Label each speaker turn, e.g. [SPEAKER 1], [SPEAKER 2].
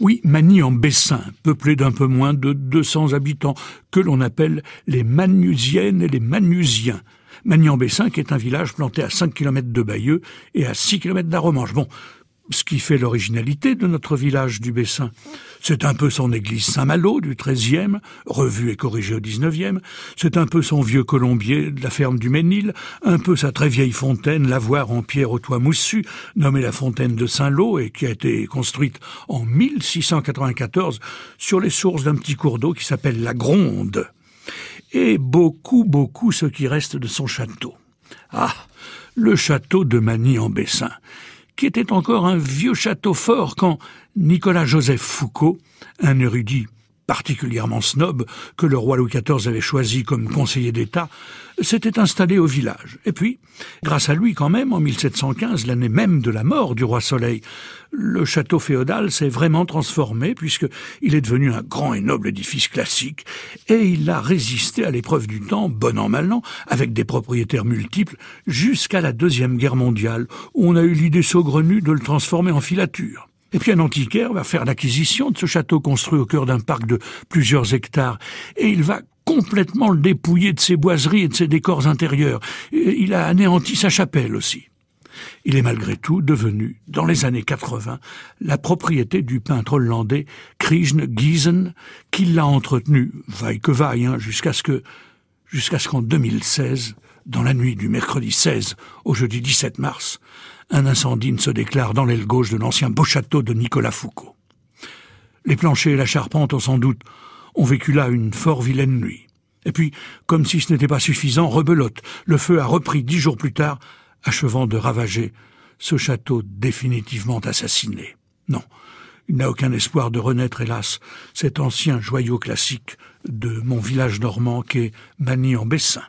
[SPEAKER 1] Oui, Magny en Bessin, peuplé d'un peu moins de 200 habitants, que l'on appelle les Manusiennes et les Manusiens. Magny en Bessin, qui est un village planté à 5 km de Bayeux et à 6 km d'Aromanche. Bon, ce qui fait l'originalité de notre village du Bessin. C'est un peu son église Saint-Malo du XIIIe, revue et corrigée au XIXe, c'est un peu son vieux colombier de la ferme du Ménil, un peu sa très vieille fontaine, lavoir en pierre au toit moussu, nommée la fontaine de Saint-Lô et qui a été construite en 1694 sur les sources d'un petit cours d'eau qui s'appelle la Gronde. Et beaucoup, beaucoup ce qui reste de son château. Ah, le château de Magny en Bessin qui était encore un vieux château fort quand Nicolas Joseph Foucault, un érudit particulièrement snob que le roi Louis XIV avait choisi comme conseiller d'État, s'était installé au village. Et puis, grâce à lui quand même, en 1715, l'année même de la mort du roi Soleil, le château féodal s'est vraiment transformé puisqu'il est devenu un grand et noble édifice classique et il a résisté à l'épreuve du temps, bon an mal an, avec des propriétaires multiples jusqu'à la Deuxième Guerre mondiale où on a eu l'idée saugrenue de le transformer en filature. Et puis un antiquaire va faire l'acquisition de ce château construit au cœur d'un parc de plusieurs hectares, et il va complètement le dépouiller de ses boiseries et de ses décors intérieurs. Il a anéanti sa chapelle aussi. Il est malgré tout devenu, dans les années 80, la propriété du peintre hollandais Krishne Giesen, qui l'a entretenu, vaille que vaille, hein, jusqu'à ce que, jusqu'à ce qu'en 2016, dans la nuit du mercredi 16 au jeudi 17 mars, un incendie ne se déclare dans l'aile gauche de l'ancien beau château de Nicolas Foucault. Les planchers et la charpente ont sans doute ont vécu là une fort vilaine nuit. Et puis, comme si ce n'était pas suffisant, rebelote, le feu a repris dix jours plus tard, achevant de ravager ce château définitivement assassiné. Non, il n'a aucun espoir de renaître, hélas, cet ancien joyau classique de mon village normand qu'est Magny en Bessin.